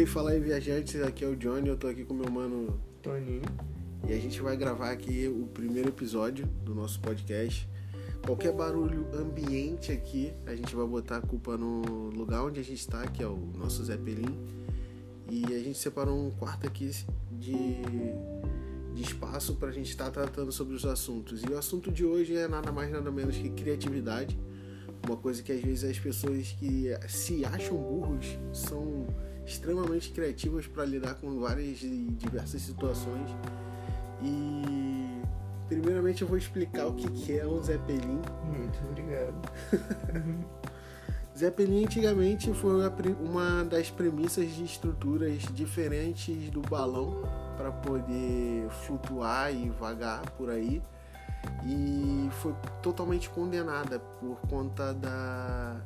aí, fala aí, viajantes. Aqui é o Johnny. Eu tô aqui com meu mano Toninho. e a gente vai gravar aqui o primeiro episódio do nosso podcast. Qualquer barulho ambiente aqui, a gente vai botar a culpa no lugar onde a gente está, que é o nosso Zeppelin. E a gente separou um quarto aqui de, de espaço para a gente estar tratando sobre os assuntos. E o assunto de hoje é nada mais nada menos que criatividade. Uma coisa que às vezes as pessoas que se acham burros são extremamente criativas para lidar com várias e diversas situações. E primeiramente eu vou explicar o que que é um Zeppelin. Muito obrigado. Zeppelin antigamente foi uma das premissas de estruturas diferentes do balão para poder flutuar e vagar por aí e foi totalmente condenada por conta da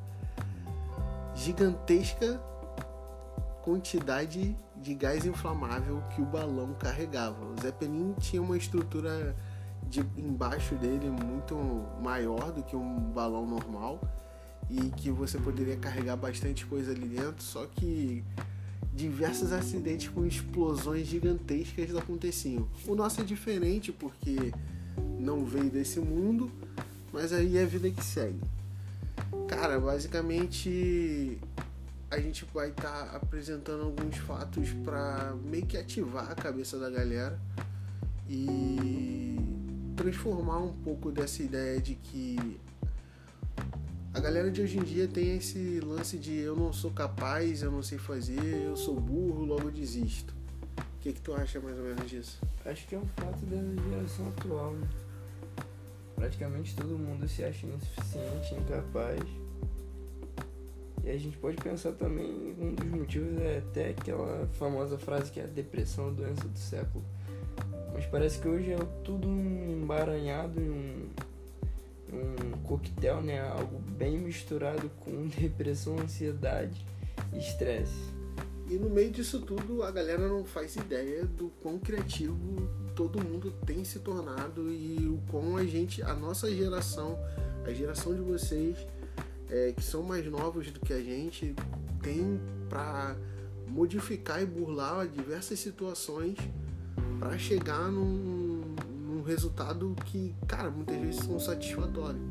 gigantesca quantidade de gás inflamável que o balão carregava. O Zeppelin tinha uma estrutura de embaixo dele muito maior do que um balão normal e que você poderia carregar bastante coisa ali dentro, só que diversos acidentes com explosões gigantescas aconteciam. O nosso é diferente porque não veio desse mundo, mas aí é a vida que segue. Cara, basicamente a gente vai estar apresentando alguns fatos para meio que ativar a cabeça da galera e transformar um pouco dessa ideia de que a galera de hoje em dia tem esse lance de eu não sou capaz, eu não sei fazer, eu sou burro, logo desisto. O que, que tu acha mais ou menos disso? Acho que é um fato da geração atual, né? Praticamente todo mundo se acha insuficiente, incapaz. E a gente pode pensar também, um dos motivos é até aquela famosa frase que é a depressão, a doença do século. Mas parece que hoje é tudo um embaranhado em um, um coquetel, né? Algo bem misturado com depressão, ansiedade e estresse. E no meio disso tudo, a galera não faz ideia do quão criativo todo mundo tem se tornado e o quão a gente, a nossa geração, a geração de vocês, é, que são mais novos do que a gente, tem para modificar e burlar diversas situações para chegar num, num resultado que, cara, muitas vezes são satisfatórios.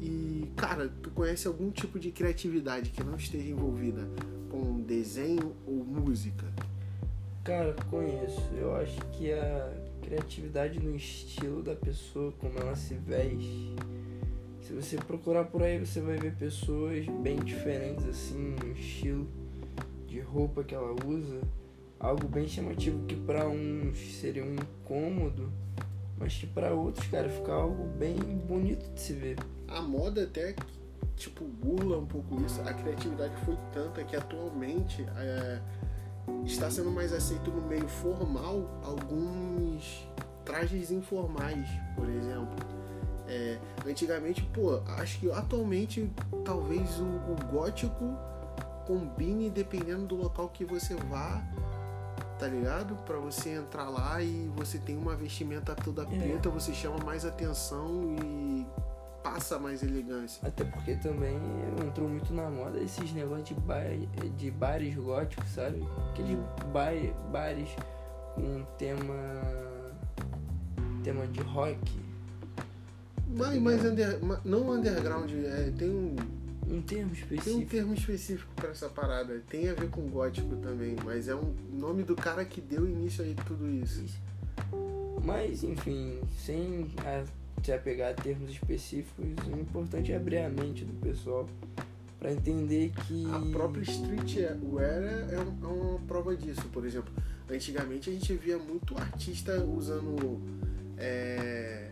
E, cara, tu conhece algum tipo de criatividade que não esteja envolvida com desenho ou música? Cara, conheço. Eu acho que a criatividade no estilo da pessoa, como ela se veste. Se você procurar por aí, você vai ver pessoas bem diferentes, assim, no estilo de roupa que ela usa. Algo bem chamativo que pra uns seria um incômodo, mas que pra outros, cara, fica algo bem bonito de se ver. A moda até, tipo, burla um pouco isso. A criatividade foi tanta que atualmente é, está sendo mais aceito no meio formal alguns trajes informais, por exemplo. É, antigamente, pô, acho que atualmente talvez o, o gótico combine dependendo do local que você vá, tá ligado? Pra você entrar lá e você tem uma vestimenta toda É. preta, você chama mais atenção e passa mais elegância. Até porque também entrou muito na moda esses negócios de, bar, de bares góticos, sabe? Aqueles bar, bares com tema. tema de rock. Mas, mas under- não underground, é, tem, um, Um termo tem um específico. termo específico pra essa parada. Tem a ver com gótico também, mas é um nome do cara que deu início a tudo isso. Mas, enfim, sem a- se apegar a termos específicos, o importante é abrir a mente do pessoal pra entender que. A própria streetwear é, um- é uma prova disso. Por exemplo, antigamente a gente via muito artista usando, é,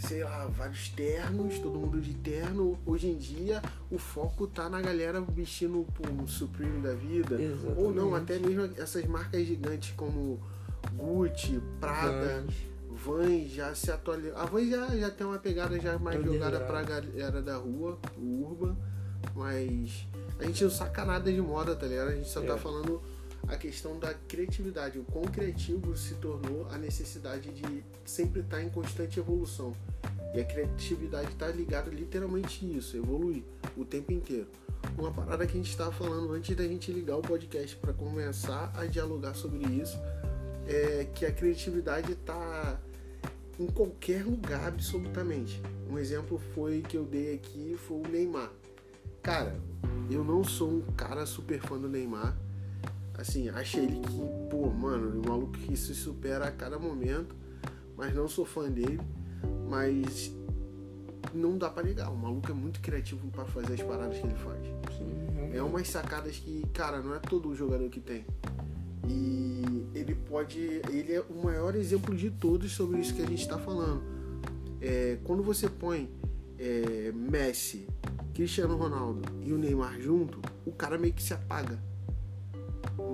sei lá, vários ternos, todo mundo de terno. Hoje em dia o foco tá na galera vestindo um Supreme da vida. Exatamente. Ou não, até mesmo essas marcas gigantes como Gucci, Prada, Vans, Vans já se atualizam. A Vans já, já tem uma pegada já mais Underground. jogada pra galera da rua, o urban, mas a gente não saca nada de moda, tá ligado? A gente só tá É. falando a questão da criatividade, o quão criativo se tornou a necessidade de sempre estar em constante evolução. E a criatividade está ligada literalmente nisso, evoluir o tempo inteiro. Uma parada que a gente estava falando antes da gente ligar o podcast para começar a dialogar sobre isso é que a criatividade está em qualquer lugar absolutamente. Um exemplo foi que eu dei aqui foi o Neymar. Cara, eu não sou um cara super fã do Neymar. Assim, achei ele que, pô, mano, o maluco que se supera a cada momento, mas não sou fã dele. Mas não dá para negar, o maluco é muito criativo para fazer as paradas que ele faz. Sim, É umas sacadas que, cara, não é todo jogador que tem. E ele pode. Ele é o maior exemplo de todos sobre isso que a gente está falando. É, quando você põe é, Messi, Cristiano Ronaldo e o Neymar junto, o cara meio que se apaga.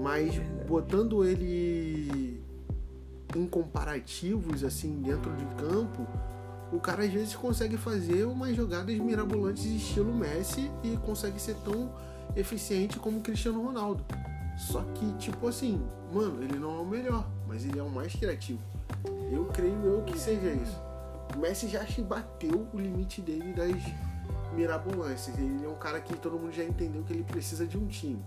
Mas botando ele em comparativos, assim, dentro de campo, o cara às vezes consegue fazer umas jogadas mirabolantes estilo Messi e consegue ser tão eficiente como Cristiano Ronaldo. Só que, tipo assim, mano, ele não é o melhor, mas ele é o mais criativo. Eu creio eu que seja isso. O Messi já bateu o limite dele das mirabolantes. Ele é um cara que todo mundo já entendeu que ele precisa de um time.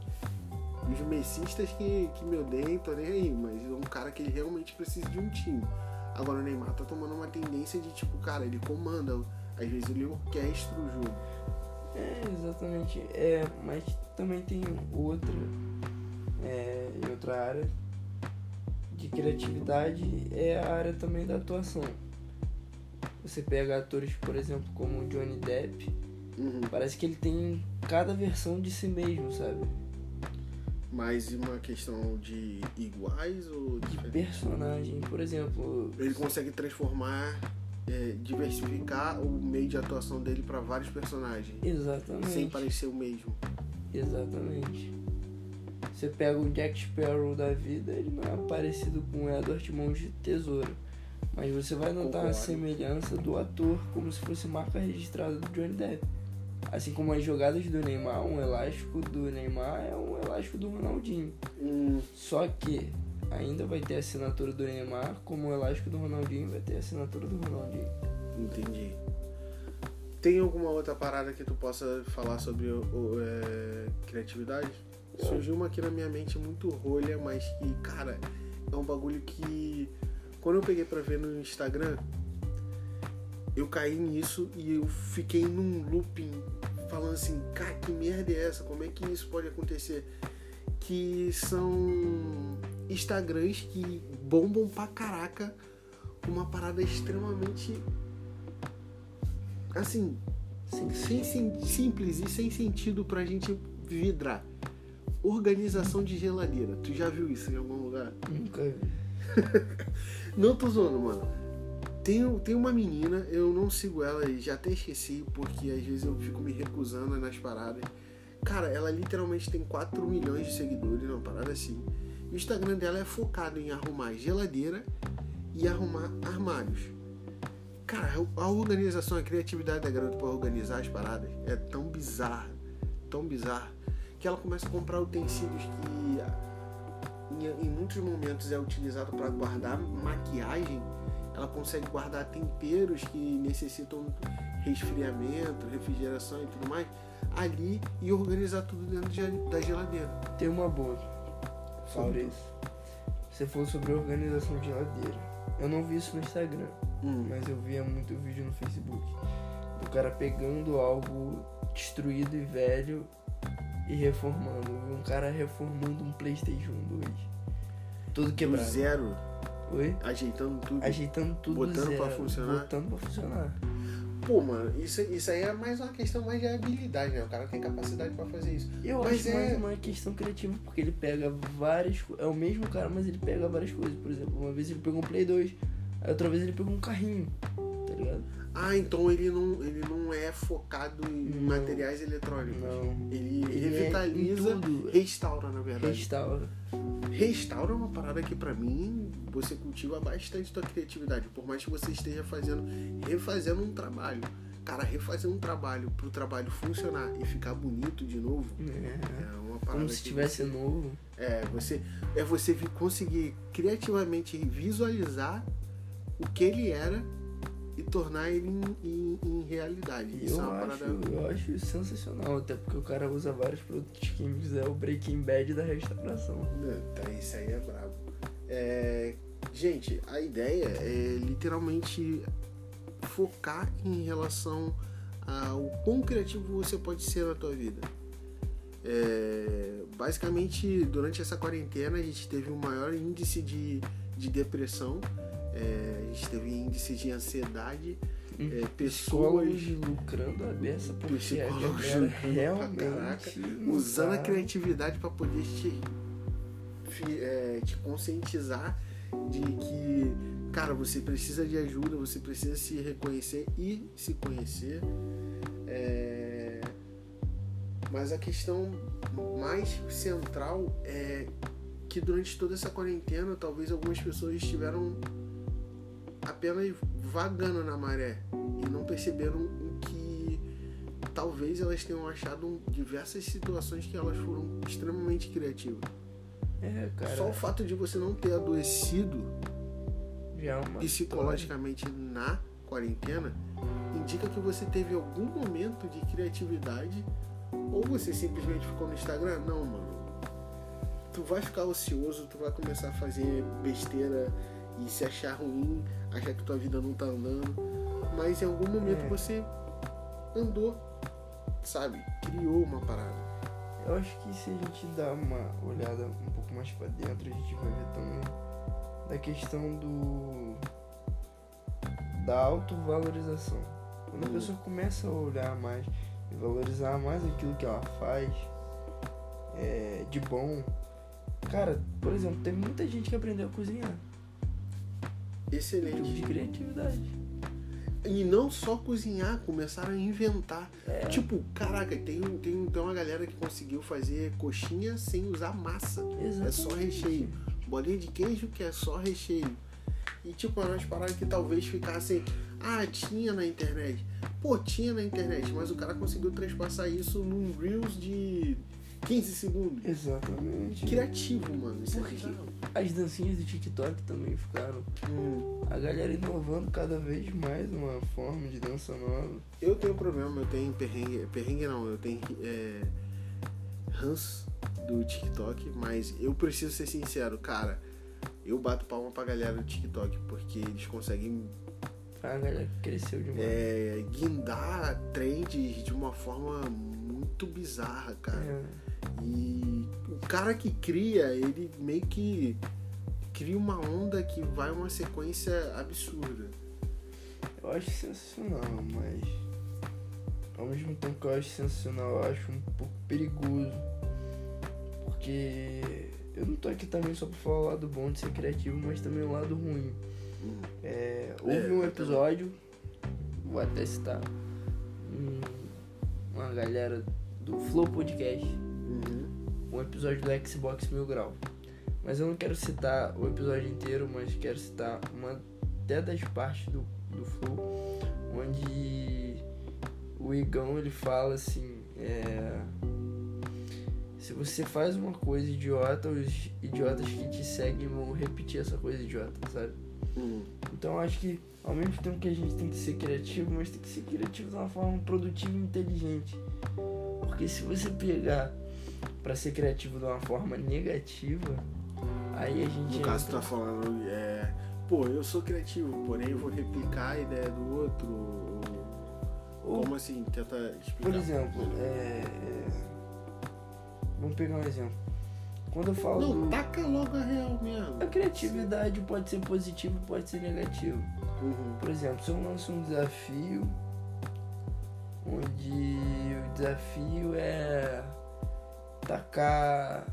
Os messistas que, que me odeiam, tô nem aí, mas é um cara que ele realmente precisa de um time. Agora o Neymar tá tomando uma tendência de tipo, cara, ele comanda, às vezes ele orquestra o jogo. É, exatamente. É, mas também tem outra, é, em outra área de criatividade, é a área também da atuação. Você pega atores, por exemplo, como o Johnny Depp, Uhum. parece que ele tem cada versão de si mesmo, sabe? Mais uma questão de iguais ou De personagem. Por exemplo, Ele consegue transformar, é, diversificar o meio de atuação dele para vários personagens, exatamente. sem parecer o mesmo. Exatamente. Você pega o Jack Sparrow da vida, ele não é parecido com o Edward Mãos de Tesoura. Mas você vai notar a Concordo. semelhança do ator como se fosse marca registrada do Johnny Depp. Assim como as jogadas do Neymar, um elástico do Neymar é um elástico do Ronaldinho. Hum, Só que ainda vai ter a assinatura do Neymar, como o elástico do Ronaldinho vai ter a assinatura do Ronaldinho. entendi. Tem alguma outra parada que tu possa falar sobre o, o, é, criatividade? Surgiu uma aqui na minha mente muito rolha, mas que, cara, é um bagulho que quando eu peguei pra ver no Instagram, eu caí nisso e eu fiquei num looping falando assim, cara, que merda é essa? Como é que isso pode acontecer? Que são Instagrams que bombam pra caraca uma parada extremamente assim, Sim, sem, sem- simples e sem sentido pra gente vidrar. Organização de geladeira. Tu já viu isso em algum lugar? nunca. Não tô zoando, mano. Tem, tem uma menina, eu não sigo ela e já até esqueci, porque às vezes eu fico me recusando nas paradas. Cara, ela literalmente tem 4 milhões de seguidores, uma parada assim. O Instagram dela é focado em arrumar geladeira e arrumar armários. Cara, a organização, a criatividade da garota pra organizar as paradas é tão bizarra, tão bizarra, que ela começa a comprar utensílios que em, em muitos momentos é utilizado para guardar maquiagem, ela consegue guardar temperos que necessitam resfriamento, refrigeração e tudo mais ali e organizar tudo dentro de- da geladeira. Tem uma boa sobre Fala. isso. Você falou sobre organização de geladeira. Eu não vi isso no Instagram, Hum, mas eu via muito vídeo no Facebook. Do cara pegando algo destruído e velho e reformando. Eu vi um cara reformando um Playstation 2. Todo do quebrado. zero, Oi? ajeitando tudo. Ajeitando tudo Botando zero, pra funcionar? Botando pra funcionar. Pô, mano, isso, isso aí é mais uma questão mais de habilidade, né? O cara tem capacidade pra fazer isso. Eu Mas acho é- mais uma questão criativa, porque ele pega várias É o mesmo cara, mas ele pega várias coisas. Por exemplo, uma vez ele pegou um Play 2, aí outra vez ele pegou um carrinho, tá ligado? Ah, então ele não, ele não é focado em Não. materiais eletrônicos. Não. Ele, revitaliza, restaura, na verdade. Restaura. Restaura é uma parada que pra mim você cultiva bastante tua criatividade, por mais que você esteja fazendo, refazendo um trabalho. Cara, refazer um trabalho pro trabalho funcionar e ficar bonito de novo É. é uma parada. Como se tivesse você- novo. É, você é você conseguir criativamente visualizar o que ele era e tornar ele em, em, em realidade. E Isso eu, é uma acho, parada. eu acho isso sensacional, até porque o cara usa vários produtos químicos, é o Breaking Bad da restauração. Tá, isso aí é brabo. É, gente, a ideia é literalmente focar em relação ao quão criativo você pode ser na tua vida. É, basicamente, durante essa quarentena, a gente teve um maior índice de, de depressão, é, a gente teve índice de ansiedade, é, pessoas lucrando a beça porque a galera realmente não usando a tá- criatividade para poder te, é, te conscientizar de que, cara, você precisa de ajuda, você precisa se reconhecer e se conhecer. É, Mas a questão mais central é que durante toda essa quarentena, talvez algumas pessoas estiveram apenas vagando na maré e não perceberam o que talvez elas tenham achado diversas situações que elas foram extremamente criativas. É, cara, Só o fato de você não ter adoecido já é psicologicamente na quarentena indica que você teve algum momento de criatividade ou você simplesmente ficou no Instagram. Não, mano. Tu vai ficar ocioso, tu vai começar a fazer besteira e se achar ruim, achar que tua vida não tá andando. Mas em algum momento É. você andou, sabe? Criou uma parada. Eu acho que se a gente dar uma olhada um pouco mais pra dentro, a gente vai ver também da questão do da autovalorização. Quando a Hum. pessoa começa a olhar mais e valorizar mais aquilo que ela faz é, de bom. Cara, por exemplo, tem muita gente que aprendeu a cozinhar. Tipo de Excelente. criatividade. E não só cozinhar, começaram a inventar. É, Tipo, caraca, tem, tem, tem uma galera que conseguiu fazer coxinha sem usar massa. É só exatamente. recheio. Bolinha de queijo que é só recheio. E tipo, eram umas paradas que talvez ficassem. Ah, tinha na internet. Pô, tinha na internet, mas o cara conseguiu transpassar isso num Reels de 15 segundos. Exatamente. Criativo, mano. Isso é quê? bizarro. As dancinhas do TikTok também ficaram. Hum. A galera inovando cada vez mais uma forma de dança nova. Eu tenho problema, eu tenho perrengue. Perrengue não, eu tenho é, ranço do TikTok, mas eu preciso ser sincero, cara. Eu bato palma pra galera do TikTok, porque eles conseguem A galera cresceu demais. é, guindar trends de uma forma muito bizarra, cara. É. E o cara que cria, ele meio que cria uma onda que vai uma sequência absurda. Eu acho sensacional, mas ao mesmo tempo que eu acho sensacional, eu acho um pouco perigoso. Porque eu não tô aqui também só pra falar o lado bom de ser criativo, mas também o lado ruim. Hum. É, houve É, um episódio, vou até citar, um- uma galera do Flow Podcast, Uhum. um episódio do Xbox Mil Grau. Mas eu não quero citar o episódio inteiro, mas quero citar uma até das partes do, do Flow, onde o Igão ele fala assim, é, se você faz uma coisa idiota, os idiotas que te seguem vão repetir essa coisa idiota, sabe? Hum. Então acho que ao mesmo tempo que a gente tem que ser criativo, mas tem que ser criativo de uma forma produtiva e inteligente. Porque se você pegar pra ser criativo de uma forma negativa, aí a gente No caso, tu tá falando, é, pô, eu sou criativo, porém eu vou replicar a ideia do outro. ou- Como assim? Tenta explicar. por exemplo, é, é, vamos pegar um exemplo. Quando eu falo Não, do- taca logo a real mesmo. a criatividade pode ser positiva pode ser negativa. Uhum. Por exemplo, se eu lanço um desafio onde o desafio é tacar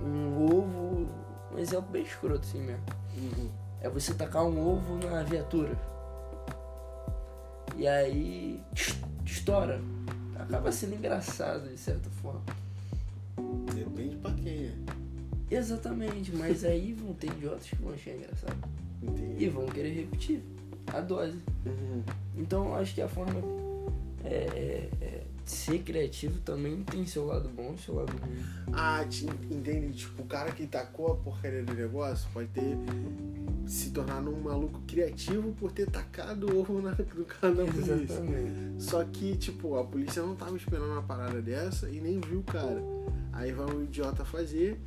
um ovo, um exemplo bem escroto assim mesmo. Uhum. É você tacar um ovo na viatura. E aí estoura. Acaba sendo engraçado de certa forma. Depende pra quem é. Exatamente, mas aí vão ter idiotas que vão achar engraçado. E Entendi. vão querer repetir a dose. Uhum. Então acho que a forma é, é, é, ser criativo também tem seu lado bom e seu lado ruim. Ah, te entende? Tipo, o cara que tacou a porcaria do negócio pode ter se tornar um maluco criativo por ter tacado o ovo na, no carro da polícia. Exatamente. Só que, tipo, a polícia não tava esperando uma parada dessa e nem viu o cara. Aí vai o idiota fazer,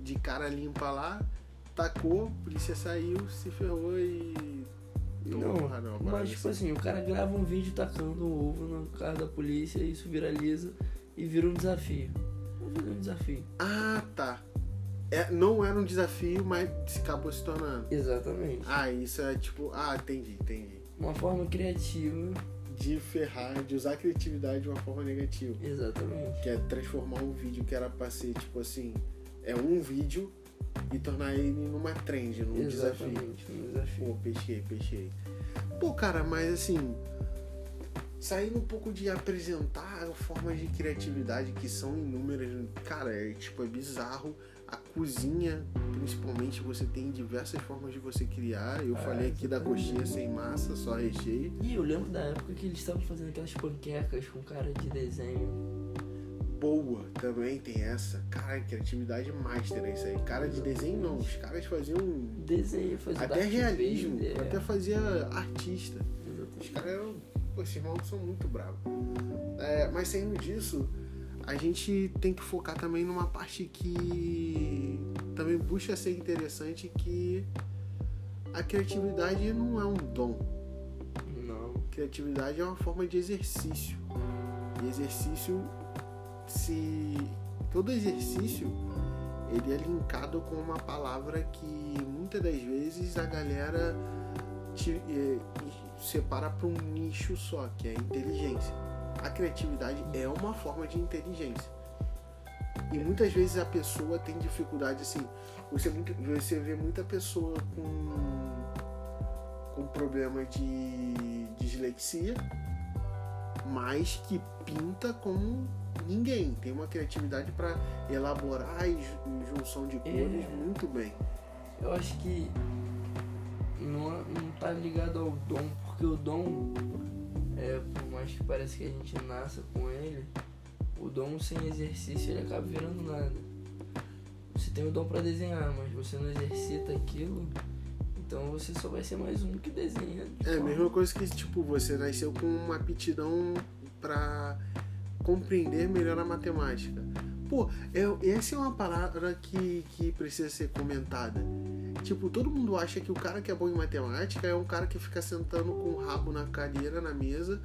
de cara limpa lá, tacou, a polícia saiu, se ferrou e. Não, parada mas tipo assim, o cara grava um vídeo tacando um ovo no carro da polícia e isso viraliza e vira um desafio. Vira um desafio. Ah, tá. É, não era um desafio, mas acabou se tornando. Exatamente. Ah, isso é tipo. Ah, entendi, entendi. Uma forma criativa. De ferrar, de usar a criatividade de uma forma negativa. Exatamente. Que é transformar um vídeo que era pra ser, tipo assim, é um vídeo e tornar ele numa trend, num desafio. Exatamente. Um desafio. Pô, peixei, peixei. Pô, cara, mas assim, saindo um pouco de apresentar formas de criatividade que são inúmeras, cara, é tipo, é bizarro. A cozinha, principalmente, você tem diversas formas de você criar. Eu Ah, falei aqui da coxinha sem massa, só recheio. E eu lembro da época que eles estavam fazendo aquelas panquecas com cara de desenho. Boa, também tem essa. Cara, criatividade master é isso aí. Cara de desenho não, os caras faziam Desenho, até realismo, Vader. até fazia artista. Os caras eram. Pô, esses malucos são muito bravos. É, mas saindo disso, a gente tem que focar também numa parte que também busca ser interessante, que a criatividade não é um dom. Não. Criatividade é uma forma de exercício. E exercício se. Todo exercício ele é linkado com uma palavra que muitas das vezes a galera te- eh, separa para um nicho só, que é a inteligência. A criatividade é uma forma de inteligência. E muitas vezes a pessoa tem dificuldade assim. Você, você vê muita pessoa com, com problema de dislexia, mas que pinta como ninguém. Tem uma criatividade para elaborar e ju- junção de cores É. muito bem. Eu acho que não, não tá ligado ao dom, porque o dom, é, por mais que pareça que a gente nasça com ele, o dom sem exercício ele acaba virando nada. Você tem o dom pra desenhar, mas você não exercita aquilo, então você só vai ser mais um que desenha. de É a mesma coisa que tipo você nasceu com uma aptidão para compreender melhor a matemática. Pô, é, essa é uma palavra que, que precisa ser comentada. Tipo, todo mundo acha que o cara que é bom em matemática é um cara que fica sentando com o rabo na cadeira, na mesa,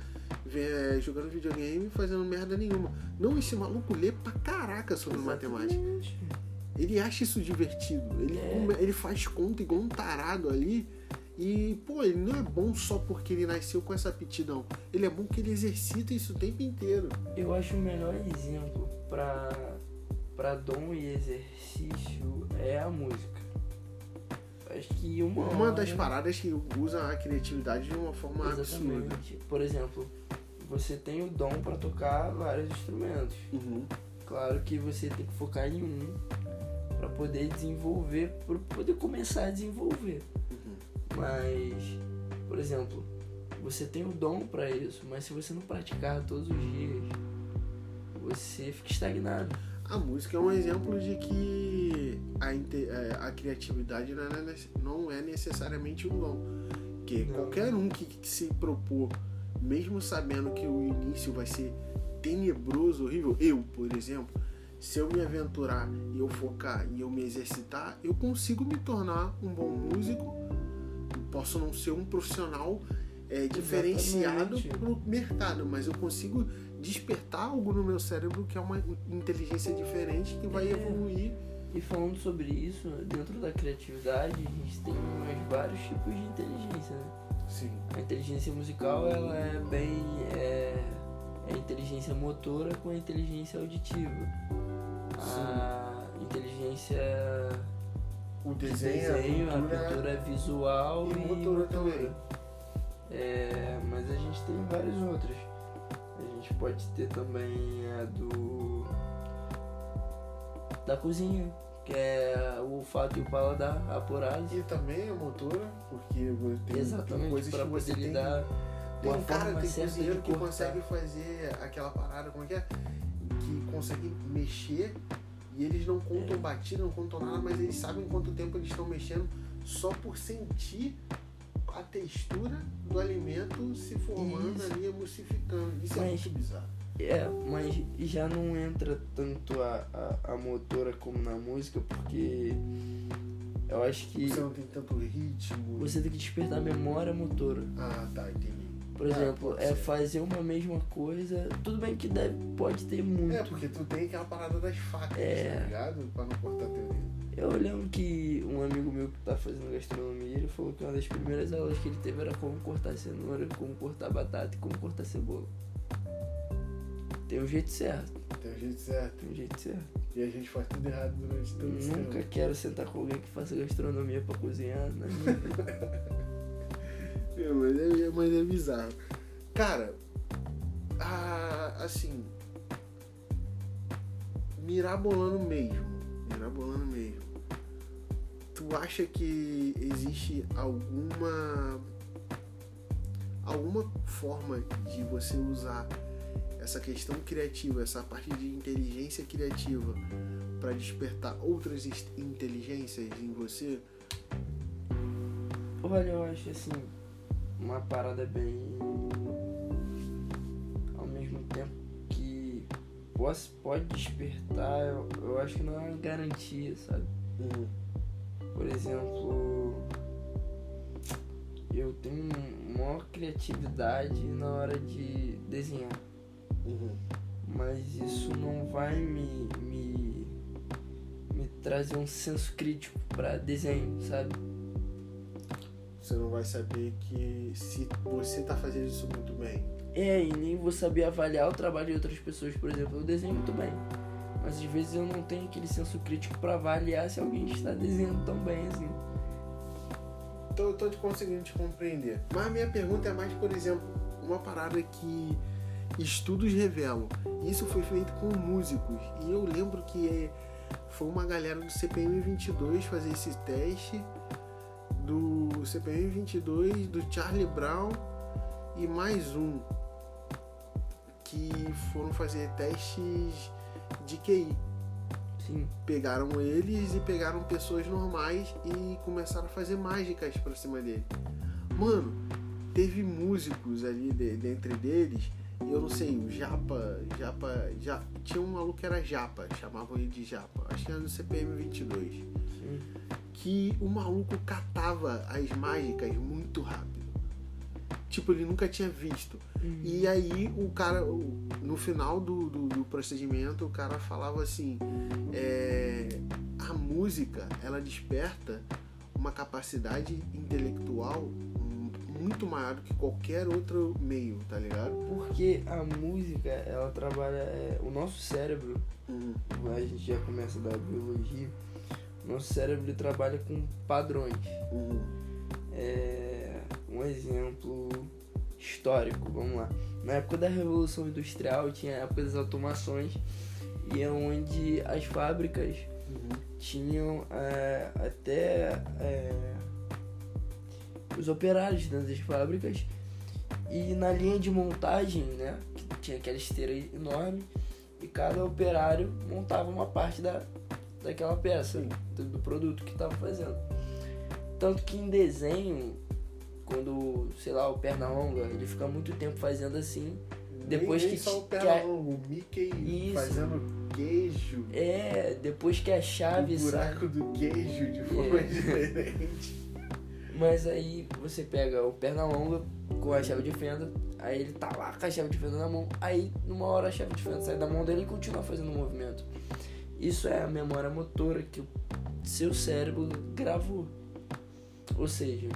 vê- jogando videogame e fazendo merda nenhuma. Não, esse maluco lê pra caraca sobre matemática. Exatamente. Ele acha isso divertido. Ele, É. ele faz conta igual um tarado ali. E, pô, ele não é bom só porque ele nasceu com essa aptidão. Ele é bom que ele exercita isso o tempo inteiro. Eu acho o melhor exemplo pra, pra dom e exercício é a música. Acho que uma, Uma das hora- paradas que usa a criatividade de uma forma absurda. Exatamente. Por exemplo, você tem o dom pra tocar vários instrumentos. Uhum. Claro que você tem que focar em um pra poder desenvolver, pra poder começar a desenvolver. Mas, por exemplo, você tem o dom pra isso, mas se você não praticar todos os dias, você fica estagnado. A música é um exemplo de que a, é, a criatividade não é, não é necessariamente um dom. Que Não. qualquer um que, que se propor, mesmo sabendo que o início vai ser tenebroso, horrível, eu, por exemplo, se eu me aventurar e eu focar e eu me exercitar, eu consigo me tornar um bom músico. Posso não ser um profissional é, diferenciado para o mercado, mas eu consigo despertar algo no meu cérebro que é uma inteligência diferente que vai É. evoluir. E falando sobre isso, dentro da criatividade, a gente tem mais vários tipos de inteligência, né? Sim. A inteligência musical, ela é bem... É, é a inteligência motora com a inteligência auditiva. A inteligência O de desenho, desenho, a a pintura, pintura visual e e, motora também. É, mas a gente tem vários outros. A gente pode ter também a do. da cozinha, que é o olfato e o paladar apurados. E também a motora, porque tem, tem Exatamente, coisas para que você poder tem lidar Tem uma um cara, tem cozinheiro que cortar. consegue fazer aquela parada, como é que é? Que consegue mexer e eles não contam É. batida, não contam nada, mas eles sabem quanto tempo eles estão mexendo só por sentir a textura do alimento se formando Isso. ali, emulsificando. Isso é Mas- muito bizarro. É, mas já não entra tanto a, a, a motora como na música, porque eu acho que Você não tem tanto ritmo. você tem que despertar a memória motora. Ah, tá, entendi. Por Ah, exemplo, é ser. fazer uma mesma coisa. Tudo bem que deve, pode ter muito. É, porque tu tem aquela parada das facas, É. tá ligado? Pra não cortar teu dedo. Eu lembro que um amigo meu que tá fazendo gastronomia, ele falou que uma das primeiras aulas que ele teve era como cortar cenoura, como cortar batata e como cortar cebola. Tem um jeito certo, Tem um jeito certo. tem um jeito certo. E a gente faz tudo errado durante todo esse Nunca quero sentar com alguém que faça gastronomia pra cozinhar na minha vida. É, mas, é, mas é bizarro. Cara, ah, assim. Mirabolando mesmo. Mirabolando mesmo. Tu acha que existe alguma. alguma forma de você usar essa questão criativa, essa parte de inteligência criativa para despertar outras inteligências em você? Olha, eu acho assim, uma parada bem. Ao mesmo tempo que pode, pode despertar, eu, eu acho que não é uma garantia, sabe? Por exemplo, eu tenho maior criatividade na hora de desenhar, Uhum. mas isso não vai me, me, me trazer um senso crítico pra desenho, sabe? Você não vai saber que se você tá fazendo isso muito bem. É, e nem vou saber avaliar o trabalho de outras pessoas, por exemplo. Eu desenho muito bem, mas às vezes eu não tenho aquele senso crítico pra avaliar se alguém está desenhando tão bem assim. Tô, tô te conseguindo te compreender. Mas a minha pergunta é mais, por exemplo, uma parada que estudos revelam. Isso foi feito com músicos. E eu lembro que foi uma galera do CPM 22 fazer esse teste. Do CPM 22, do Charlie Brown e mais um. Que foram fazer testes de QI. Sim, pegaram eles e pegaram pessoas normais e começaram a fazer mágicas pra cima dele. Mano, teve músicos ali de- dentre deles, eu não sei, o Japa, Japa, já tinha um maluco que era Japa, chamavam ele de Japa, acho que era no CPM 22, sim. Que o maluco catava as mágicas muito rápido. Tipo, ele nunca tinha visto. E aí o cara, no final do, do, do procedimento, o cara falava assim, é, a música ela desperta uma capacidade intelectual muito maior do que qualquer outro meio, tá ligado? Porque a música, ela trabalha. é, o nosso cérebro, Uhum. a gente já começa da biologia, nosso cérebro trabalha com padrões. Uhum. É, um exemplo histórico, vamos lá. Na época da Revolução Industrial tinha a época das automações e é onde as fábricas Uhum. tinham é, até é, os operários dentro das fábricas e na linha de montagem, né, que tinha aquela esteira enorme e cada operário montava uma parte da, daquela peça, do, do produto que estava fazendo. Tanto que em desenho, quando, sei lá, o Pernalonga, ele fica muito tempo fazendo assim, Depois nem, nem que só o te- perna que a- longo, o Mickey Isso. fazendo queijo, é, depois que a chave o sai. buraco do queijo de forma É. diferente. Mas aí você pega o perna longa com a chave de fenda, aí ele tá lá com a chave de fenda na mão, aí numa hora a chave de fenda sai da mão dele e continua fazendo o movimento. Isso é a memória motora que o seu cérebro gravou. Ou seja,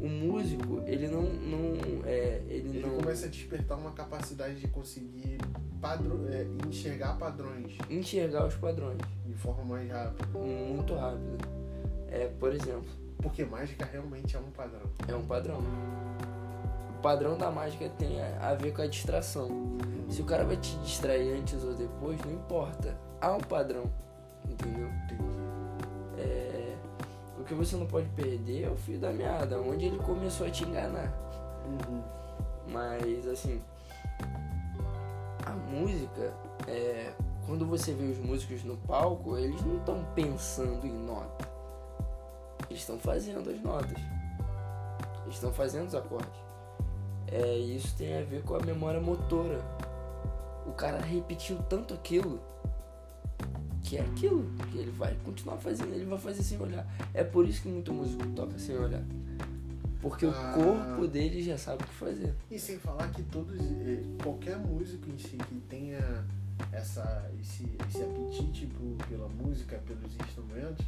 o músico, ele não, não é, ele, Ele não começa a despertar uma capacidade de conseguir padro, é, enxergar padrões enxergar os padrões de forma mais rápida. muito rápido. É, por exemplo, Porque mágica realmente é um padrão. é um padrão. O padrão da mágica tem a ver com a distração. Se o cara vai te distrair antes ou depois, não importa. Há um padrão, entendeu? É, o que você não pode perder é o fio da meada, onde ele começou a te enganar. Uhum. Mas assim, a música, é, quando você vê os músicos no palco, eles não estão pensando em nota. Eles estão fazendo as notas. Eles estão fazendo os acordes. É, isso tem a ver com a memória motora. O cara repetiu tanto aquilo que é aquilo que ele vai continuar fazendo, ele vai fazer sem olhar. É por isso que muito músico toca sem olhar. Porque Ah. o corpo dele já sabe o que fazer. E sem falar que todos, eh, qualquer músico em si que tenha essa, esse, esse apetite por, pela música, pelos instrumentos,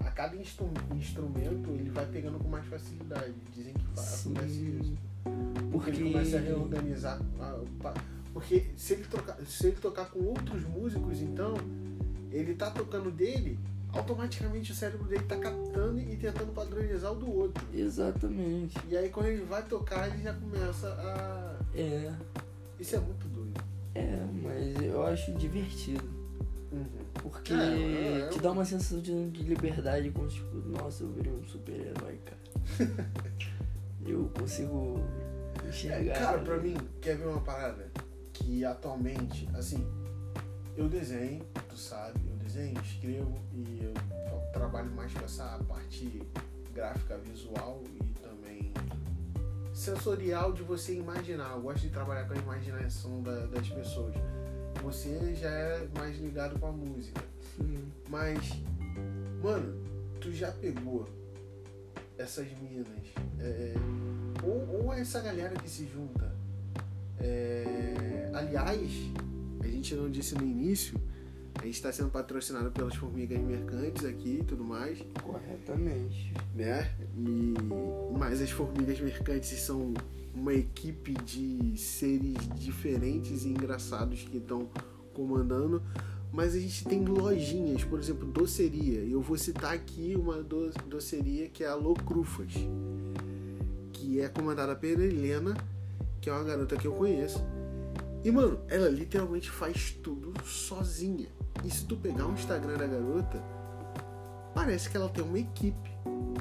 a cada instru- instrumento ele vai pegando com mais facilidade. Dizem que fa- acontece isso. Porque Porque ele começa a reorganizar. a- pa- Porque se ele, trocar, se ele tocar com outros músicos, então, ele tá tocando dele, automaticamente o cérebro dele tá captando e tentando padronizar o do outro. Exatamente. E aí quando ele vai tocar, ele já começa a. É, Isso é muito doido. é, mas eu acho divertido. Porque É, é, é. te dá uma sensação de, de liberdade, como tipo, nossa, eu virei um super-herói, cara. eu consigo É, enxergar. cara, pra mim, quer ver uma parada? Que atualmente, assim, eu desenho, tu sabe, eu desenho, escrevo e eu trabalho mais com essa parte gráfica, visual e também sensorial de você imaginar. Eu gosto de trabalhar com a imaginação da- das pessoas. Você já é mais ligado com a música. Sim. Mas, mano, tu já pegou essas minas, é, ou, ou essa galera que se junta. É, aliás, a gente não disse no início, a gente está sendo patrocinado pelas formigas mercantes aqui e tudo mais, Corretamente. né? E, mas as formigas mercantes são uma equipe de seres diferentes e engraçados que estão comandando. Mas a gente tem lojinhas, por exemplo, doceria. E eu vou citar aqui uma do- doceria que é a Locrufas, que é comandada pela Helena, que é uma garota que eu conheço. E, mano, ela literalmente faz tudo sozinha. E se tu pegar o Instagram da garota, parece que ela tem uma equipe,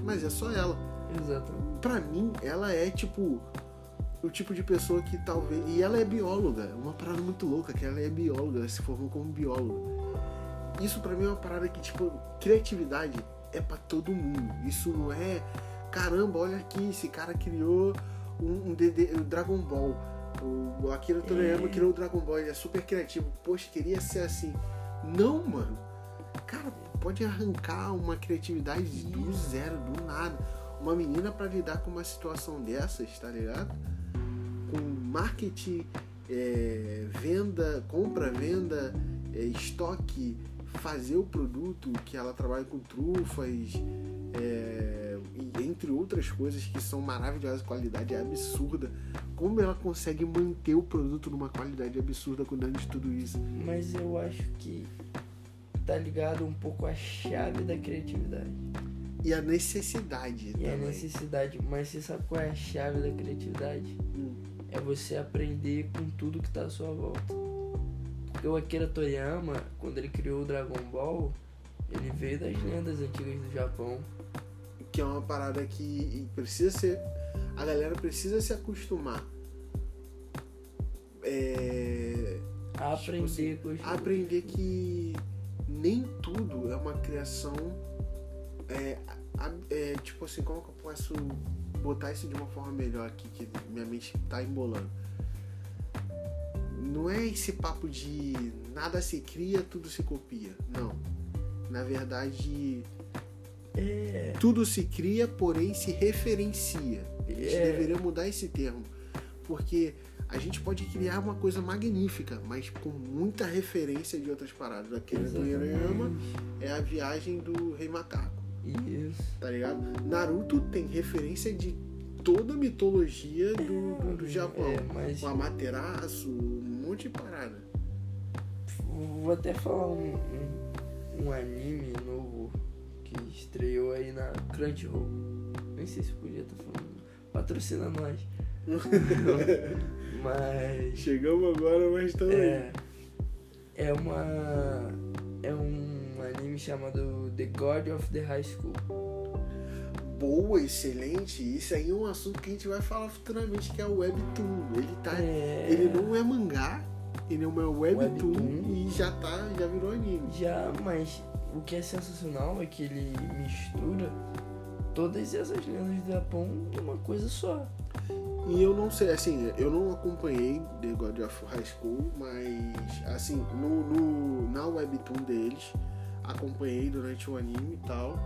mas é só ela. Exatamente. Pra mim, ela é tipo o tipo de pessoa que talvez. E ela é bióloga, uma parada muito louca, que ela é bióloga, ela se formou como bióloga. Isso pra mim é uma parada que, tipo, criatividade é pra todo mundo. Isso não é. Caramba, olha aqui, esse cara criou um, um DD, o Dragon Ball. O Akira Toriyama É. criou o Dragon Ball, ele é super criativo. Poxa, queria ser assim. Não, mano. Cara, pode arrancar uma criatividade do zero, do nada. Uma menina pra lidar com uma situação dessas, tá ligado? Com marketing, é, venda, compra, venda, é, estoque, fazer o produto, que ela trabalha com trufas, é, e entre outras coisas que são maravilhosas, qualidade é absurda. Como ela consegue manter o produto numa qualidade absurda cuidando de tudo isso? Mas eu acho que tá ligado um pouco à chave da criatividade. E a necessidade E a também. necessidade. Mas você sabe qual é a chave da criatividade? Hum. É você aprender com tudo que tá à sua volta. Porque o Akira Toriyama, quando ele criou o Dragon Ball, ele veio das lendas antigas do Japão. Que é uma parada que precisa ser. A galera precisa se acostumar. É, Tipo aprender assim, com os a aprender que nem tudo é uma criação. É, é, tipo assim, como que eu posso botar isso de uma forma melhor aqui, que minha mente tá embolando? Não é esse papo de nada se cria, tudo se copia. Não. Na verdade, É, tudo se cria, porém se referencia. A gente É. deveria mudar esse termo. Porque a gente pode criar uma coisa magnífica, mas com muita referência de outras paradas. Aquele do Irama é a viagem do Rei Macaco, Isso. tá ligado? Naruto tem referência de toda a mitologia do, do, do Japão. É, mas O Amaterasu, um monte de parada. vou até falar um, um, um anime novo que estreou aí na Crunchyroll. Nem sei se podia estar falando. Patrocina nós. Mas. Chegamos agora, mas estamos. É, é uma. É um anime chamado The God of the High School. Boa, excelente. Isso aí é um assunto que a gente vai falar futuramente, que é o Webtoon. Ele tá. É, Ele não é mangá, ele é uma webtoon, Webtoon. e já tá, já virou anime. Já, mas o que é sensacional é que ele mistura todas essas lendas do Japão numa coisa só. E eu não sei, assim, eu não acompanhei The God of High School, mas, assim, no, no, na webtoon deles, acompanhei durante o anime e tal.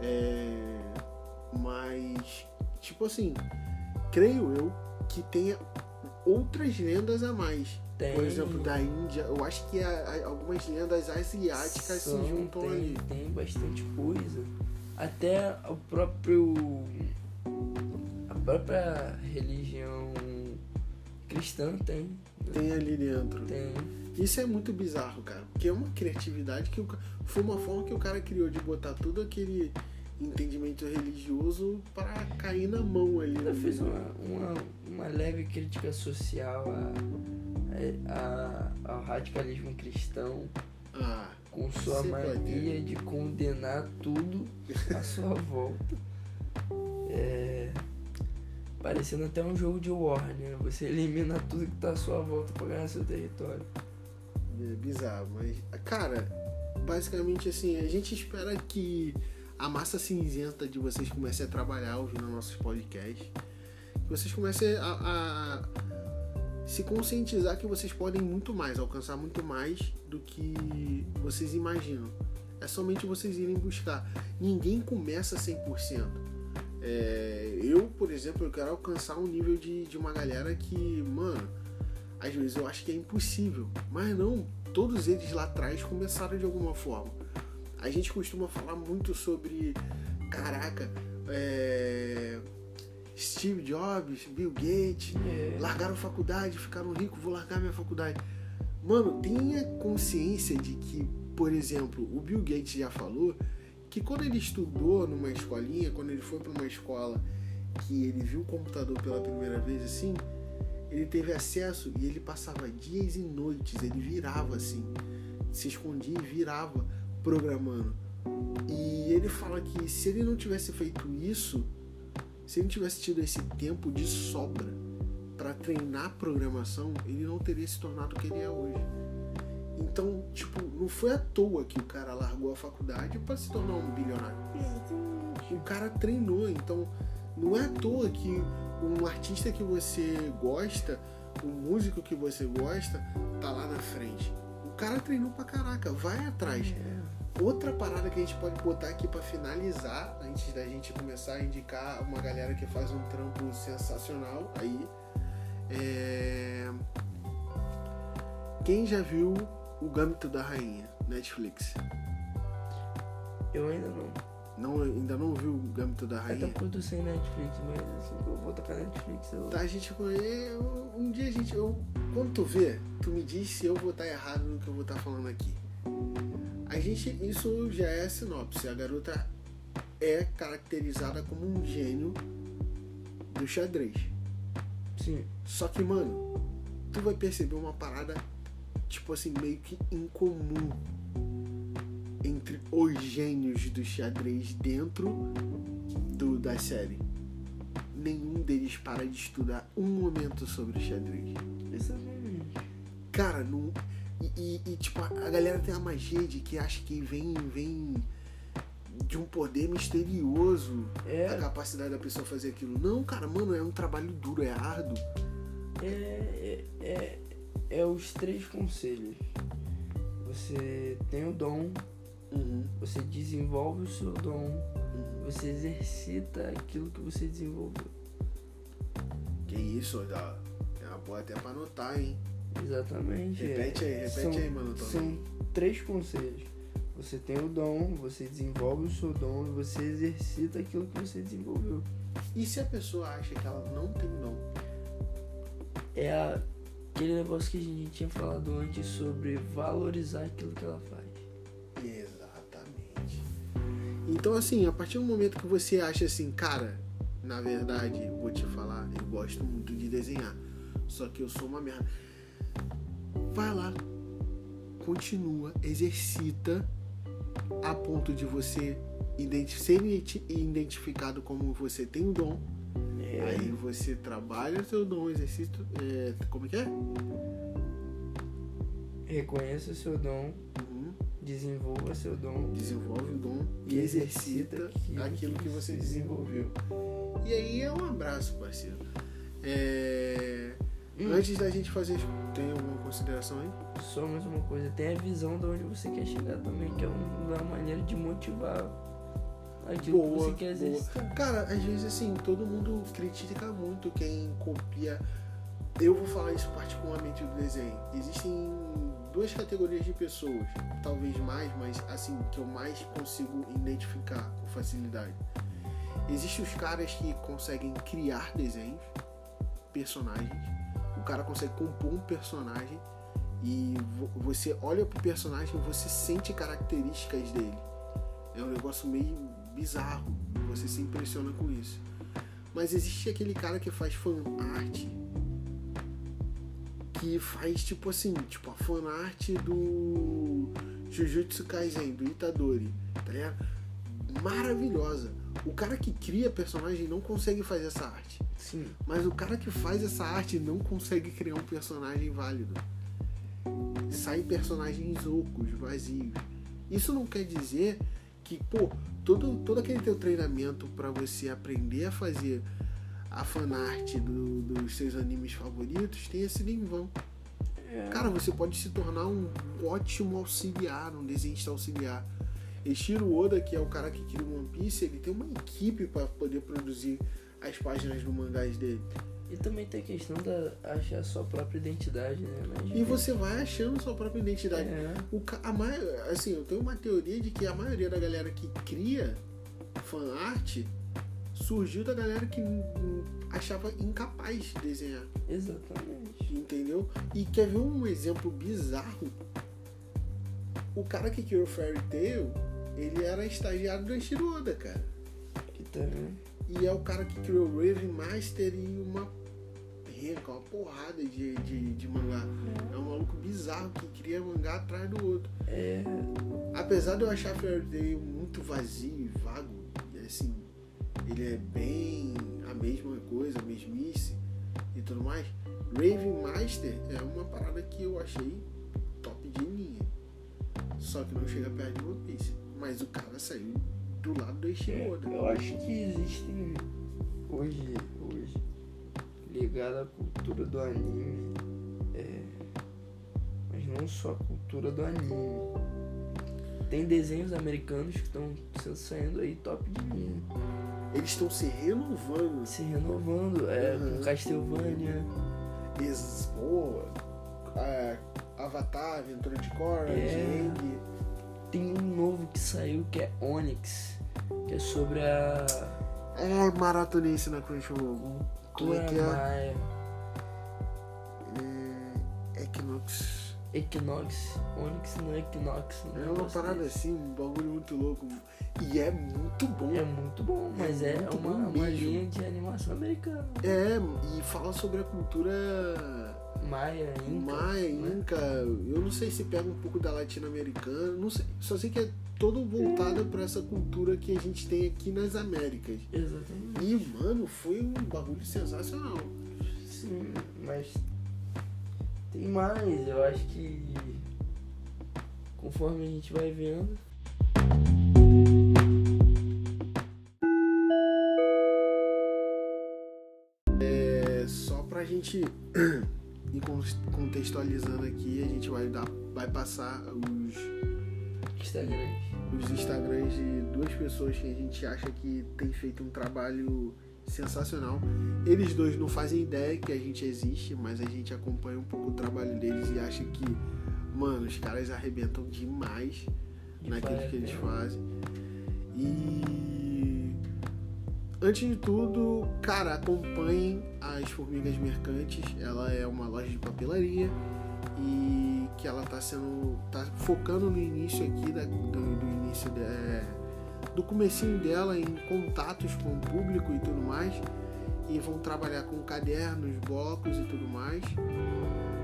É, mas, tipo assim, creio eu que tenha outras lendas a mais. Tem. Por exemplo, da Índia, eu acho que a- a- algumas lendas asiáticas São, se juntam tem, ali. tem bastante coisa. Até o próprio. A própria religião cristã tem. Tem ali dentro. Tem. Isso é muito bizarro, cara. Porque é uma criatividade que o, foi uma forma que o cara criou de botar todo aquele entendimento religioso para cair na mão ali. Né? fez uma, uma, uma leve crítica social a, a, a- ao radicalismo cristão, Ah, com sua mania de condenar tudo à sua volta. É, parecendo até um jogo de war, né? Você elimina tudo que tá à sua volta pra ganhar seu território. é bizarro. Mas, cara, basicamente assim, a gente espera que a massa cinzenta de vocês comece a trabalhar ouvindo nossos podcasts. Que vocês comecem a, a se conscientizar que vocês podem muito mais, alcançar muito mais do que vocês imaginam. É somente vocês irem buscar. Ninguém começa 100%. É, eu, por exemplo, eu quero alcançar um nível de, de uma galera que, mano, às vezes eu acho que é impossível. Mas não, todos eles lá atrás começaram de alguma forma. A gente costuma falar muito sobre, caraca, é, Steve Jobs, Bill Gates, É, largaram a faculdade, ficaram ricos, vou largar minha faculdade. Mano, tenha consciência de que, por exemplo, o Bill Gates já falou que quando ele estudou numa escolinha, quando ele foi para uma escola que ele viu o computador pela primeira vez assim, ele teve acesso e ele passava dias e noites, ele virava assim, se escondia e virava programando. E ele fala que se ele não tivesse feito isso, se ele tivesse tido esse tempo de sobra para treinar programação, ele não teria se tornado o que ele é hoje. Então, tipo, não foi à toa que o cara largou a faculdade para se tornar um bilionário. O cara treinou, então não é à toa que um artista que você gosta, um músico que você gosta, tá lá na frente. O cara treinou pra caraca, vai atrás. é. Outra parada que a gente pode botar aqui pra finalizar, antes da gente começar a indicar uma galera que faz um trampo sensacional aí, é... Quem já viu o Gâmbito da Rainha, Netflix? Eu ainda não. Não, ainda não viu o Gâmbito da Rainha? eu tô sem Netflix, mas assim que eu vou tocar Netflix, eu. Tá, a gente um dia a gente, eu, quando tu vê, tu me diz se eu vou estar errado no que eu vou estar falando aqui. Gente, isso já é sinopse. A garota é caracterizada como um gênio do xadrez. Sim. Só que, mano, tu vai perceber uma parada, tipo assim, meio que incomum entre os gênios do xadrez dentro do, da série. Nenhum deles para de estudar um momento sobre xadrez. Exatamente. Cara, não. E, e- e, tipo, a a galera tem a magia de que acha que vem, vem de um poder misterioso a É, capacidade da pessoa fazer aquilo. Não, cara, mano, é um trabalho duro, é árduo. é, é, é, é os três conselhos. Você tem o dom, Uhum, você desenvolve o seu dom, uhum. você exercita aquilo que você desenvolveu. Que isso, é uma boa até pra anotar, hein? Exatamente. Repete aí, é. repete são, aí, mano. São três conselhos. Você tem o dom, você desenvolve o seu dom e você exercita aquilo que você desenvolveu. E se a pessoa acha que ela não tem dom? É aquele negócio que a gente tinha falado antes sobre valorizar aquilo que ela faz. Exatamente. Então, assim, a partir do momento que você acha assim, cara, na verdade, vou te falar, eu gosto muito de desenhar, só que eu sou uma merda. Vai lá, continua, exercita a ponto de você ser identi- identificado como você tem um dom. É, Aí você trabalha o seu dom, exercita. É, como que é? reconheça o seu dom, Uhum. Desenvolva seu dom. Desenvolve o dom e exercita aquilo que você desenvolveu. E aí é um abraço, parceiro. É... Hum. Antes da gente fazer, tem alguma consideração aí? Só mais uma coisa, tem a visão de onde você quer chegar também, que é uma maneira de motivar aquilo boa, que você quer exercitar. Cara, às vezes assim, todo mundo critica muito quem copia. Eu vou falar isso particularmente do desenho. Existem duas categorias de pessoas, talvez mais, mas assim, que eu mais consigo identificar com facilidade. Existem os caras que conseguem criar desenhos, personagens. O cara consegue compor um personagem e você olha pro personagem e você sente características dele. É um negócio meio bizarro. Você se impressiona com isso. Mas existe aquele cara que faz fan art que faz tipo assim, tipo a fan art do Jujutsu Kaisen, do Itadori, tá ligado? Maravilhosa. O cara que cria personagem não consegue fazer essa arte. Sim. Mas o cara que faz essa arte não consegue criar um personagem válido. Sai personagens ocos, vazios. Isso não quer dizer que, pô, todo, todo aquele teu treinamento para você aprender a fazer a fanart do, dos seus animes favoritos tenha sido em vão. Cara, você pode se tornar um ótimo auxiliar, um desenhista auxiliar. Eshiro Oda, que é o cara que cria o One Piece, ele tem uma equipe para poder produzir as páginas do mangás dele. E também tem a questão da achar a sua própria identidade, né? Mas, e você vai achando sua própria identidade. É. O, a, assim, eu tenho uma teoria de que a maioria da galera que cria fan art surgiu da galera que achava incapaz de desenhar. Exatamente. Entendeu? E quer ver um exemplo bizarro? O cara que criou Fairy Tail, ele era estagiário do Eshiroda, cara. Que também. E é o cara que criou Raven Master e uma perca, uma porrada de, de, de mangá. É. é um maluco bizarro que cria mangá atrás do outro. É. Apesar de eu achar Fairy Tail muito vazio e vago, e assim, ele é bem a mesma coisa, a mesmice e tudo mais. Raven Master é uma parada que eu achei top de linha. Só que não chega perto de One Piece. Mas o cara saiu do lado do Ishimoda. É, eu acho que existem hoje, hoje ligado à cultura do anime, é, mas não só a cultura do anime. Tem desenhos americanos que estão saindo aí top de linha. Eles estão se renovando. Se renovando, é, uhum. com Castlevania. Ex Pô, é, Avatar, Aventura de Korra, é. Tem um novo que saiu que é Onyx, que é sobre a. É, maratonei isso na Crunchyroll. Como é que é? É Equinox. Equinox, Onyx não é Equinox. Não é uma parada desse. assim, um bagulho muito louco. E é muito bom. É muito bom, mas é, é uma, uma linha de animação americana. É, e fala sobre a cultura Maia, Inca. Maia, né? Inca. Eu não sei se pega um pouco da latino-americana, não sei. Só sei que é todo voltado para essa cultura que a gente tem aqui nas Américas. Exatamente. E, mano, foi um bagulho sensacional. Sim, mas tem mais, eu acho que conforme a gente vai vendo. É, só pra gente ir contextualizando aqui, a gente vai dar, vai passar os Instagrams. Os Instagrams de duas pessoas que a gente acha que tem feito um trabalho sensacional. Eles dois não fazem ideia que a gente existe, mas a gente acompanha um pouco o trabalho deles e acha que, mano, os caras arrebentam demais de naquilo que eles fazem. E antes de tudo, cara, acompanhem as Formigas Mercantes. Ela é uma loja de papelaria e que ela tá sendo tá focando no início aqui da, do, do início da do comecinho dela em contatos com o público e tudo mais. E vão trabalhar com cadernos, blocos e tudo mais.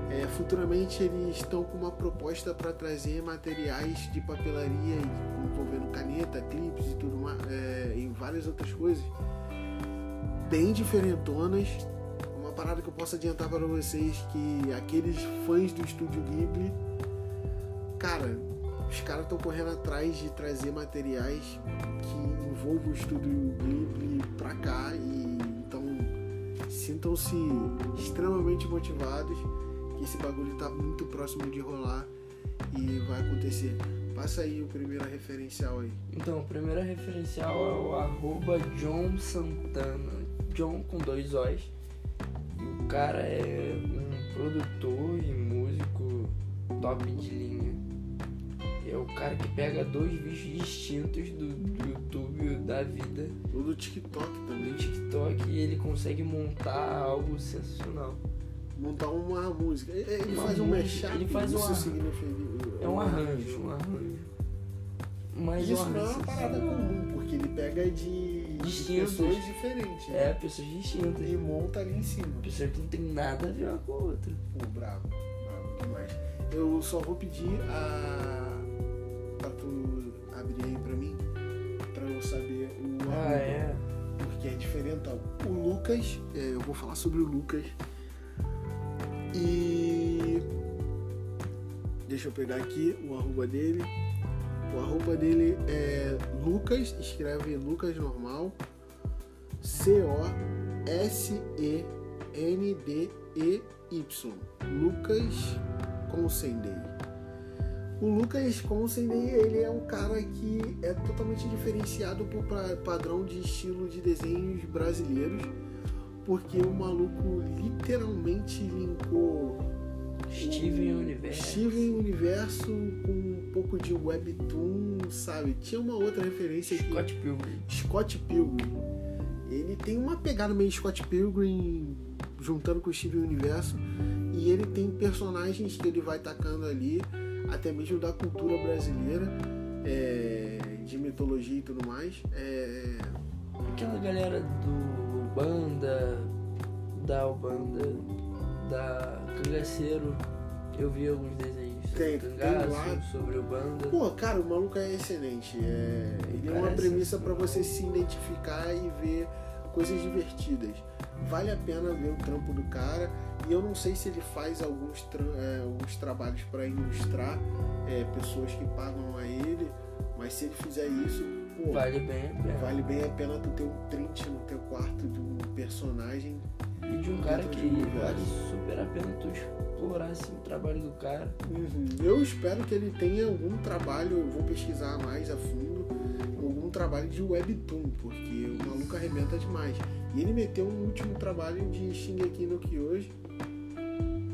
É, futuramente eles estão com uma proposta para trazer materiais de papelaria envolvendo caneta, clipes e tudo mais, é, e várias outras coisas bem diferentonas. Uma parada que eu posso adiantar para vocês que aqueles fãs do estúdio Ghibli, cara, os caras estão correndo atrás de trazer materiais que envolvam o estúdio Ghibli pra cá e então sintam-se extremamente motivados que esse bagulho tá muito próximo de rolar e vai acontecer. Passa aí o primeiro referencial aí. Então, o primeiro referencial é o arroba John Santana. John com dois O's. E o cara é um produtor e músico top de linha. É o cara que pega dois vídeos distintos do, do YouTube da vida, Ou do TikTok também. do TikTok, e ele consegue montar algo sensacional. Montar uma música. Ele Uma faz um mashup. ele faz isso um significa- É um arranjo, um arranjo. Mas Isso não é uma parada comum, porque ele pega de, de pessoas diferentes. né? É, pessoas distintas. E monta ali em cima. Pessoas que não tem nada a ver uma com a outra. Pô, bravo, bravo demais. Eu só vou pedir a. pra tu abrir aí pra mim, pra eu saber o Ah, arroba, é? Porque é diferentão. O Lucas, é, eu vou falar sobre o Lucas. E. Deixa eu pegar aqui o arroba dele. O arroba dele é Lucas, escreve Lucas normal. C-O-S-E-N-D-E-Y. Lucas Consendei. O Lucas Consendei, ele é um cara que é totalmente diferenciado por pa- padrão de estilo de desenhos brasileiros, porque o maluco literalmente linkou Steven o Universo. Steven Universo com um pouco de webtoon, sabe? Tinha uma outra referência. Scott Pilgrim. Scott Pilgrim. Ele tem uma pegada meio Scott Pilgrim juntando com o Steven Universo e ele tem personagens que ele vai tacando ali, até mesmo da cultura brasileira, é, de mitologia e tudo mais. É, Aquela galera do Banda, da Ubanda, da Cangaceiro, eu vi alguns desenhos sobre Tem- tem cangaço, lá. sobre o Banda. Pô, cara, o maluco é excelente. É, ele é uma premissa para você se identificar e ver coisas divertidas. Vale a pena ver o trampo do cara. E eu não sei se ele faz alguns, tra- é, alguns trabalhos para ilustrar é, pessoas que pagam a ele, mas se ele fizer isso, pô, Vale bem a pena. vale bem a pena tu ter um print no teu quarto de um personagem. E de um cara que vale super a pena tu explorar assim, o trabalho do cara. Eu espero que ele tenha algum trabalho, eu vou pesquisar mais a fundo, algum trabalho de webtoon, porque o maluco arrebenta demais. E ele meteu um último trabalho de Shingeki no Kyoji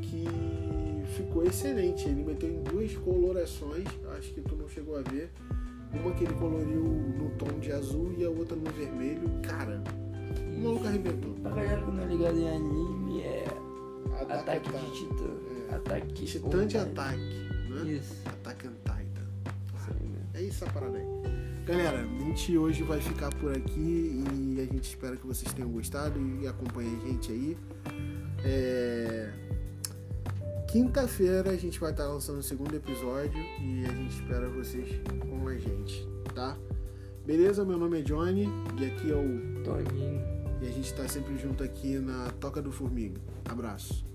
que ficou excelente. Ele meteu em duas colorações, acho que tu não chegou a ver. Uma que ele coloriu no tom de azul e a outra no vermelho. Cara, o maluco arrebentou. Pra galera que não é ligada em anime, é Ataque on de. Titã. É. Ataque Titã de ataque, né? Isso. On Titan. É isso a parada aí. Galera, a gente hoje vai ficar por aqui e a gente espera que vocês tenham gostado e acompanhem a gente aí. É, Quinta-feira a gente vai estar lançando o segundo episódio e a gente espera vocês a gente, tá? Beleza? Meu nome é Johnny e aqui é o. Toninho. E a gente tá sempre junto aqui na Toca do Formiga. Abraço.